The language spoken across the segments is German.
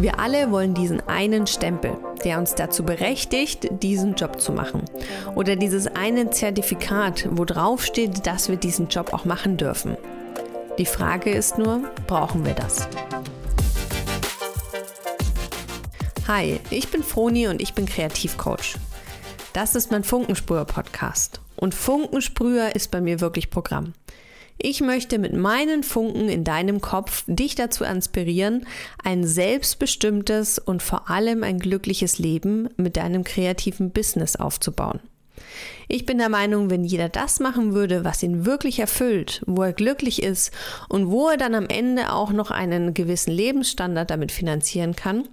Wir alle wollen diesen einen Stempel, der uns dazu berechtigt, diesen Job zu machen. Oder dieses eine Zertifikat, wo drauf steht, dass wir diesen Job auch machen dürfen. Die Frage ist nur, brauchen wir das? Hi, ich bin Froni und ich bin Kreativcoach. Das ist mein Funkensprüher-Podcast. Und Funkensprüher ist bei mir wirklich Programm. Ich möchte mit meinen Funken in deinem Kopf dich dazu inspirieren, ein selbstbestimmtes und vor allem ein glückliches Leben mit deinem kreativen Business aufzubauen. Ich bin der Meinung, wenn jeder das machen würde, was ihn wirklich erfüllt, wo er glücklich ist und wo er dann am Ende auch noch einen gewissen Lebensstandard damit finanzieren kann,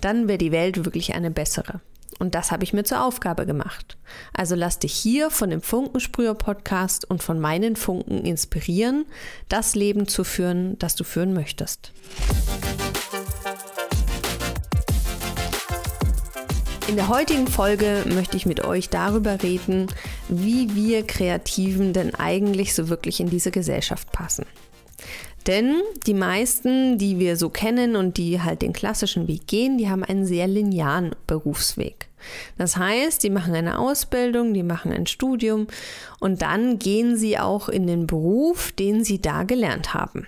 dann wäre die Welt wirklich eine bessere. Und das habe ich mir zur Aufgabe gemacht. Also lass dich hier von dem Funkensprüher-Podcast und von meinen Funken inspirieren, das Leben zu führen, das du führen möchtest. In der heutigen Folge möchte ich mit euch darüber reden, wie wir Kreativen denn eigentlich so wirklich in diese Gesellschaft passen. Denn die meisten, die wir so kennen und die halt den klassischen Weg gehen, die haben einen sehr linearen Berufsweg. Das heißt, die machen eine Ausbildung, die machen ein Studium und dann gehen sie auch in den Beruf, den sie da gelernt haben.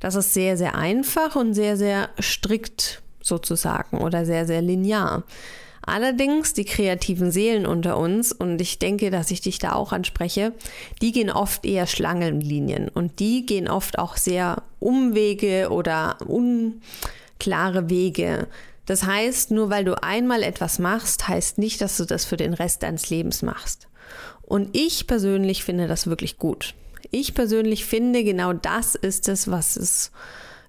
Das ist sehr, sehr einfach und sehr, sehr strikt sozusagen oder sehr, sehr linear. Allerdings die kreativen Seelen unter uns, und ich denke, dass ich dich da auch anspreche, die gehen oft eher Schlangenlinien und die gehen oft auch sehr Umwege oder unklare Wege. Das heißt, nur weil du einmal etwas machst, heißt nicht, dass du das für den Rest deines Lebens machst. Und ich persönlich finde das wirklich gut. Ich persönlich finde, genau das ist es, was es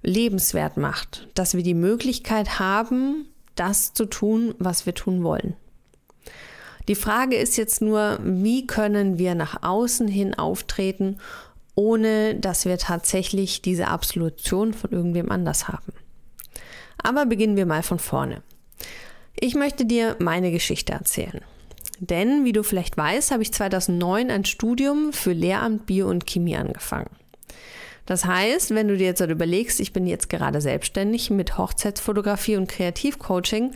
lebenswert macht, dass wir die Möglichkeit haben, das zu tun, was wir tun wollen. Die Frage ist jetzt nur, wie können wir nach außen hin auftreten, ohne dass wir tatsächlich diese Absolution von irgendwem anders haben. Aber beginnen wir mal von vorne. Ich möchte dir meine Geschichte erzählen. Denn, wie du vielleicht weißt, habe ich 2009 ein Studium für Lehramt Bio und Chemie angefangen. Das heißt, wenn du dir jetzt überlegst, ich bin jetzt gerade selbstständig mit Hochzeitsfotografie und Kreativcoaching,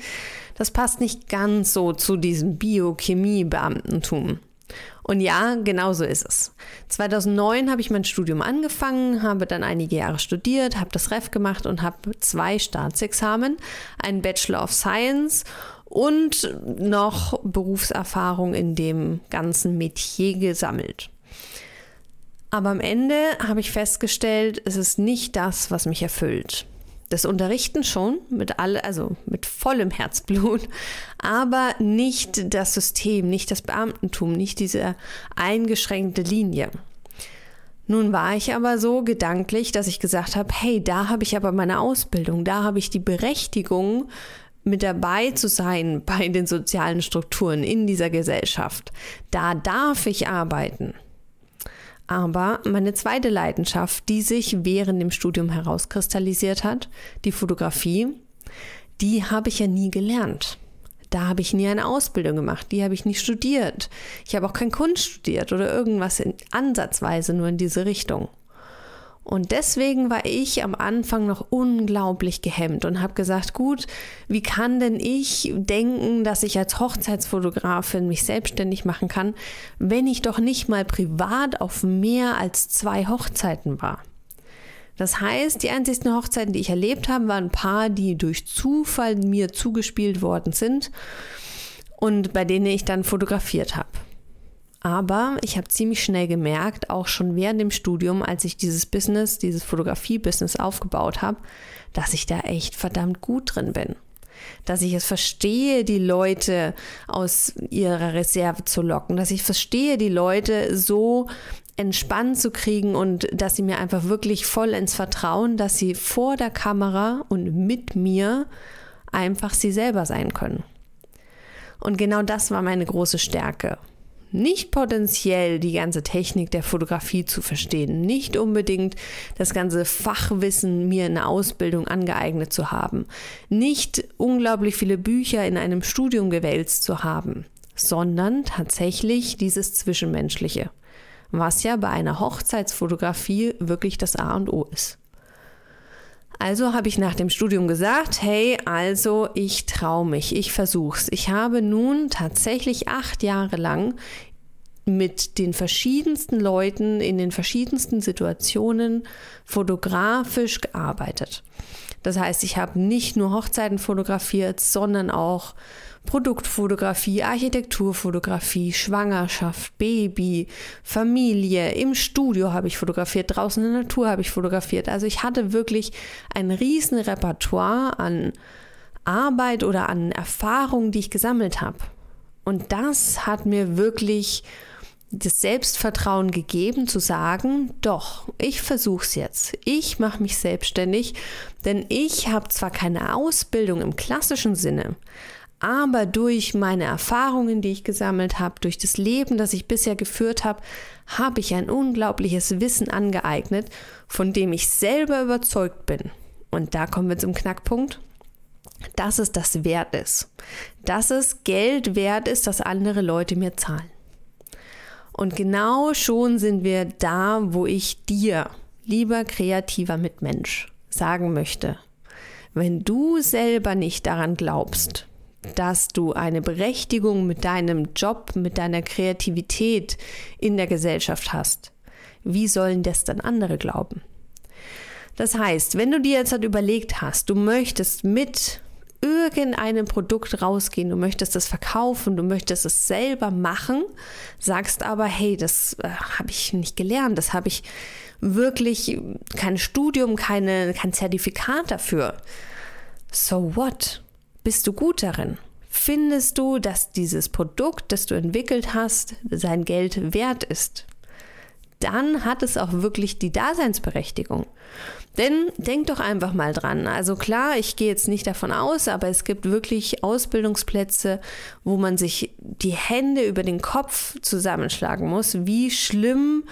das passt nicht ganz so zu diesem Biochemie-Beamtentum. Und ja, genau so ist es. 2009 habe ich mein Studium angefangen, habe dann einige Jahre studiert, habe das Ref gemacht und habe zwei Staatsexamen, einen Bachelor of Science und noch Berufserfahrung in dem ganzen Metier gesammelt. Aber am Ende habe ich festgestellt, es ist nicht das, was mich erfüllt. Das Unterrichten schon, mit alle, also mit vollem Herzblut, aber nicht das System, nicht das Beamtentum, nicht diese eingeschränkte Linie. Nun war ich aber so gedanklich, dass ich gesagt habe, hey, da habe ich aber meine Ausbildung, da habe ich die Berechtigung, mit dabei zu sein bei den sozialen Strukturen in dieser Gesellschaft. Da darf ich arbeiten. Aber meine zweite Leidenschaft, die sich während dem Studium herauskristallisiert hat, die Fotografie, die habe ich ja nie gelernt. Da habe ich nie eine Ausbildung gemacht, die habe ich nicht studiert. Ich habe auch kein Kunst studiert oder irgendwas in ansatzweise nur in diese Richtung. Und deswegen war ich am Anfang noch unglaublich gehemmt und habe gesagt, gut, wie kann denn ich denken, dass ich als Hochzeitsfotografin mich selbstständig machen kann, wenn ich doch nicht mal privat auf mehr als zwei Hochzeiten war? Das heißt, die einzigsten Hochzeiten, die ich erlebt habe, waren ein paar, die durch Zufall mir zugespielt worden sind und bei denen ich dann fotografiert habe. Aber ich habe ziemlich schnell gemerkt, auch schon während dem Studium, als ich dieses Business, dieses Fotografie-Business aufgebaut habe, dass ich da echt verdammt gut drin bin. Dass ich es verstehe, die Leute aus ihrer Reserve zu locken, dass ich verstehe, die Leute so entspannt zu kriegen und dass sie mir einfach wirklich voll ins Vertrauen, dass sie vor der Kamera und mit mir einfach sie selber sein können. Und genau das war meine große Stärke nicht potenziell die ganze Technik der Fotografie zu verstehen, nicht unbedingt das ganze Fachwissen mir in der Ausbildung angeeignet zu haben, nicht unglaublich viele Bücher in einem Studium gewälzt zu haben, sondern tatsächlich dieses Zwischenmenschliche, was ja bei einer Hochzeitsfotografie wirklich das A und O ist. Also habe ich nach dem Studium gesagt, hey, also ich traue mich, ich versuch's. Ich habe nun tatsächlich acht Jahre lang mit den verschiedensten Leuten in den verschiedensten Situationen fotografisch gearbeitet. Das heißt, ich habe nicht nur Hochzeiten fotografiert, sondern auch Produktfotografie, Architekturfotografie, Schwangerschaft, Baby, Familie, im Studio habe ich fotografiert, draußen in der Natur habe ich fotografiert. Also ich hatte wirklich ein riesen Repertoire an Arbeit oder an Erfahrungen, die ich gesammelt habe. Und das hat mir wirklich das Selbstvertrauen gegeben zu sagen, doch, ich versuche es jetzt. Ich mache mich selbstständig, denn ich habe zwar keine Ausbildung im klassischen Sinne, aber durch meine Erfahrungen, die ich gesammelt habe, durch das Leben, das ich bisher geführt habe, habe ich ein unglaubliches Wissen angeeignet, von dem ich selber überzeugt bin. Und da kommen wir zum Knackpunkt, dass es das wert ist. Dass es Geld wert ist, das andere Leute mir zahlen. Und genau schon sind wir da, wo ich dir, lieber kreativer Mitmensch, sagen möchte, wenn du selber nicht daran glaubst, dass du eine Berechtigung mit deinem Job, mit deiner Kreativität in der Gesellschaft hast, wie sollen das dann andere glauben? Das heißt, wenn du dir jetzt halt überlegt hast, du möchtest mit irgendeinem Produkt rausgehen, du möchtest es verkaufen, du möchtest es selber machen, sagst aber, hey, das äh, habe ich nicht gelernt, das habe ich wirklich kein Studium, keine, kein Zertifikat dafür. So what? Bist du gut darin? Findest du, dass dieses Produkt, das du entwickelt hast, sein Geld wert ist? Dann hat es auch wirklich die Daseinsberechtigung. Denn denk doch einfach mal dran. Also klar, ich gehe jetzt nicht davon aus, aber es gibt wirklich Ausbildungsplätze, wo man sich die Hände über den Kopf zusammenschlagen muss, wie schlimm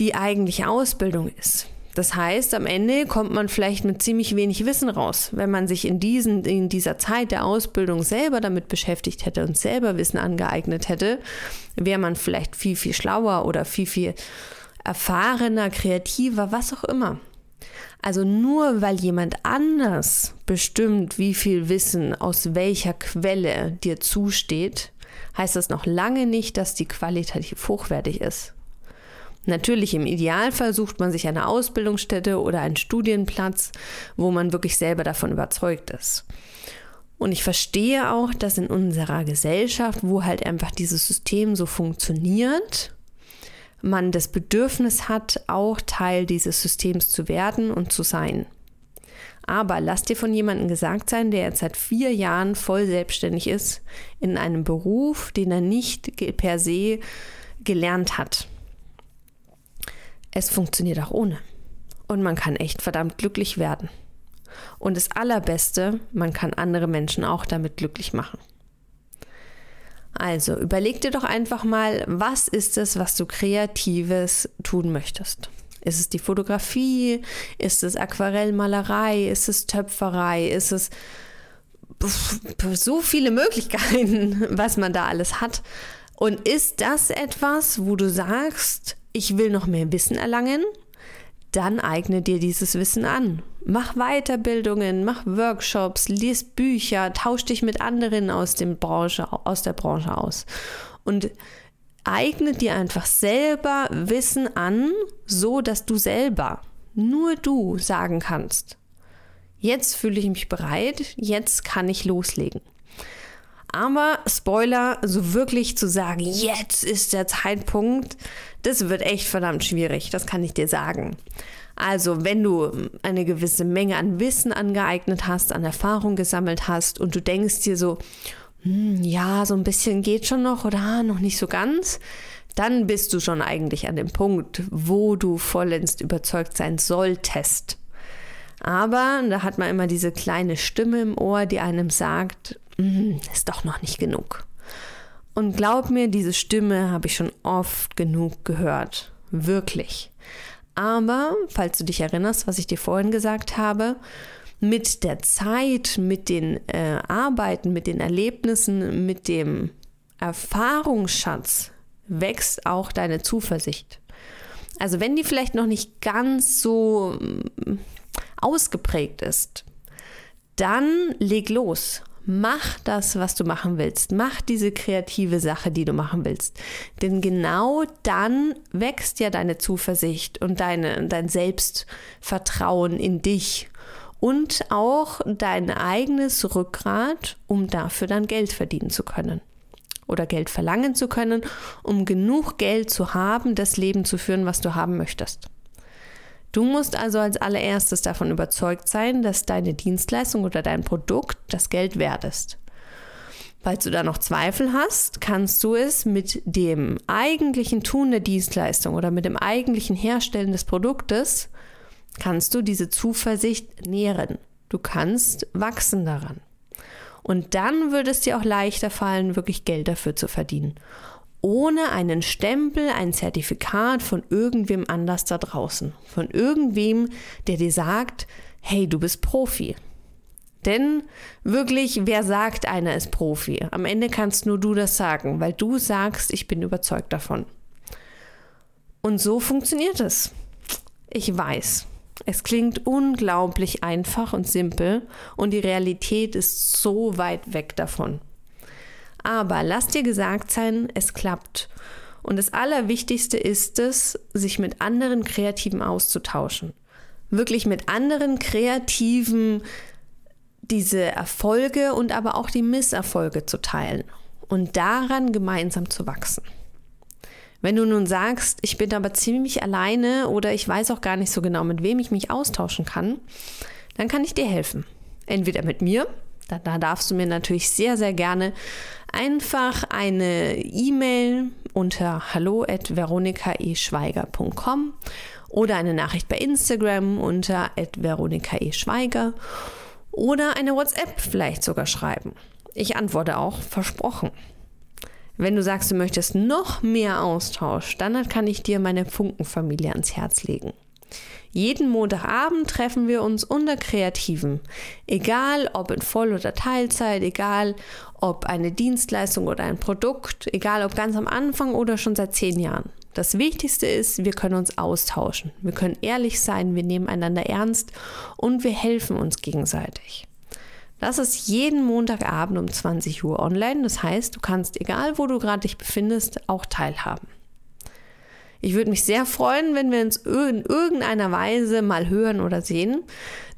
die eigentliche Ausbildung ist. Das heißt, am Ende kommt man vielleicht mit ziemlich wenig Wissen raus. Wenn man sich in, diesen, in dieser Zeit der Ausbildung selber damit beschäftigt hätte und selber Wissen angeeignet hätte, wäre man vielleicht viel, viel schlauer oder viel, viel erfahrener, kreativer, was auch immer. Also nur weil jemand anders bestimmt, wie viel Wissen aus welcher Quelle dir zusteht, heißt das noch lange nicht, dass die qualitativ hochwertig ist. Natürlich im Idealfall sucht man sich eine Ausbildungsstätte oder einen Studienplatz, wo man wirklich selber davon überzeugt ist. Und ich verstehe auch, dass in unserer Gesellschaft, wo halt einfach dieses System so funktioniert, man das Bedürfnis hat, auch Teil dieses Systems zu werden und zu sein. Aber lass dir von jemandem gesagt sein, der jetzt seit vier Jahren voll selbstständig ist, in einem Beruf, den er nicht per se gelernt hat. Es funktioniert auch ohne. Und man kann echt verdammt glücklich werden. Und das Allerbeste, man kann andere Menschen auch damit glücklich machen. Also überleg dir doch einfach mal, was ist es, was du kreatives tun möchtest? Ist es die Fotografie? Ist es Aquarellmalerei? Ist es Töpferei? Ist es so viele Möglichkeiten, was man da alles hat? Und ist das etwas, wo du sagst, ich will noch mehr Wissen erlangen? Dann eigne dir dieses Wissen an. Mach Weiterbildungen, mach Workshops, lies Bücher, tausch dich mit anderen aus, dem Branche, aus der Branche aus. Und eigne dir einfach selber Wissen an, so dass du selber, nur du sagen kannst, jetzt fühle ich mich bereit, jetzt kann ich loslegen. Aber Spoiler, so wirklich zu sagen, jetzt ist der Zeitpunkt, das wird echt verdammt schwierig, das kann ich dir sagen. Also, wenn du eine gewisse Menge an Wissen angeeignet hast, an Erfahrung gesammelt hast und du denkst dir so, hm, ja, so ein bisschen geht schon noch oder noch nicht so ganz, dann bist du schon eigentlich an dem Punkt, wo du vollends überzeugt sein solltest. Aber da hat man immer diese kleine Stimme im Ohr, die einem sagt, ist doch noch nicht genug. Und glaub mir, diese Stimme habe ich schon oft genug gehört. Wirklich. Aber, falls du dich erinnerst, was ich dir vorhin gesagt habe, mit der Zeit, mit den äh, Arbeiten, mit den Erlebnissen, mit dem Erfahrungsschatz wächst auch deine Zuversicht. Also wenn die vielleicht noch nicht ganz so mm, ausgeprägt ist, dann leg los. Mach das, was du machen willst. Mach diese kreative Sache, die du machen willst. Denn genau dann wächst ja deine Zuversicht und deine, dein Selbstvertrauen in dich und auch dein eigenes Rückgrat, um dafür dann Geld verdienen zu können oder Geld verlangen zu können, um genug Geld zu haben, das Leben zu führen, was du haben möchtest. Du musst also als allererstes davon überzeugt sein, dass deine Dienstleistung oder dein Produkt das Geld wert ist. Falls du da noch Zweifel hast, kannst du es mit dem eigentlichen Tun der Dienstleistung oder mit dem eigentlichen Herstellen des Produktes, kannst du diese Zuversicht nähren. Du kannst wachsen daran. Und dann würde es dir auch leichter fallen, wirklich Geld dafür zu verdienen ohne einen Stempel, ein Zertifikat von irgendwem anders da draußen. Von irgendwem, der dir sagt, hey, du bist Profi. Denn wirklich, wer sagt, einer ist Profi? Am Ende kannst nur du das sagen, weil du sagst, ich bin überzeugt davon. Und so funktioniert es. Ich weiß. Es klingt unglaublich einfach und simpel und die Realität ist so weit weg davon. Aber lass dir gesagt sein, es klappt. Und das Allerwichtigste ist es, sich mit anderen Kreativen auszutauschen. Wirklich mit anderen Kreativen diese Erfolge und aber auch die Misserfolge zu teilen und daran gemeinsam zu wachsen. Wenn du nun sagst, ich bin aber ziemlich alleine oder ich weiß auch gar nicht so genau, mit wem ich mich austauschen kann, dann kann ich dir helfen. Entweder mit mir, da, da darfst du mir natürlich sehr, sehr gerne einfach eine E-Mail unter hallo@veronikaeschweiger.com oder eine Nachricht bei Instagram unter @veronikaeschweiger oder eine WhatsApp vielleicht sogar schreiben. Ich antworte auch versprochen. Wenn du sagst, du möchtest noch mehr Austausch, dann kann ich dir meine Funkenfamilie ans Herz legen. Jeden Montagabend treffen wir uns unter Kreativen. Egal ob in Voll- oder Teilzeit, egal ob eine Dienstleistung oder ein Produkt, egal ob ganz am Anfang oder schon seit zehn Jahren. Das Wichtigste ist, wir können uns austauschen. Wir können ehrlich sein, wir nehmen einander ernst und wir helfen uns gegenseitig. Das ist jeden Montagabend um 20 Uhr online. Das heißt, du kannst, egal wo du gerade dich befindest, auch teilhaben. Ich würde mich sehr freuen, wenn wir uns in irgendeiner Weise mal hören oder sehen.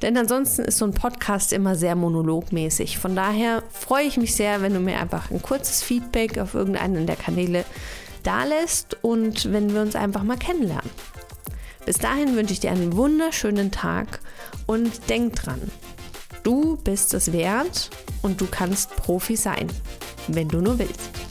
Denn ansonsten ist so ein Podcast immer sehr monologmäßig. Von daher freue ich mich sehr, wenn du mir einfach ein kurzes Feedback auf irgendeinen der Kanäle da lässt und wenn wir uns einfach mal kennenlernen. Bis dahin wünsche ich dir einen wunderschönen Tag und denk dran, du bist es wert und du kannst Profi sein, wenn du nur willst.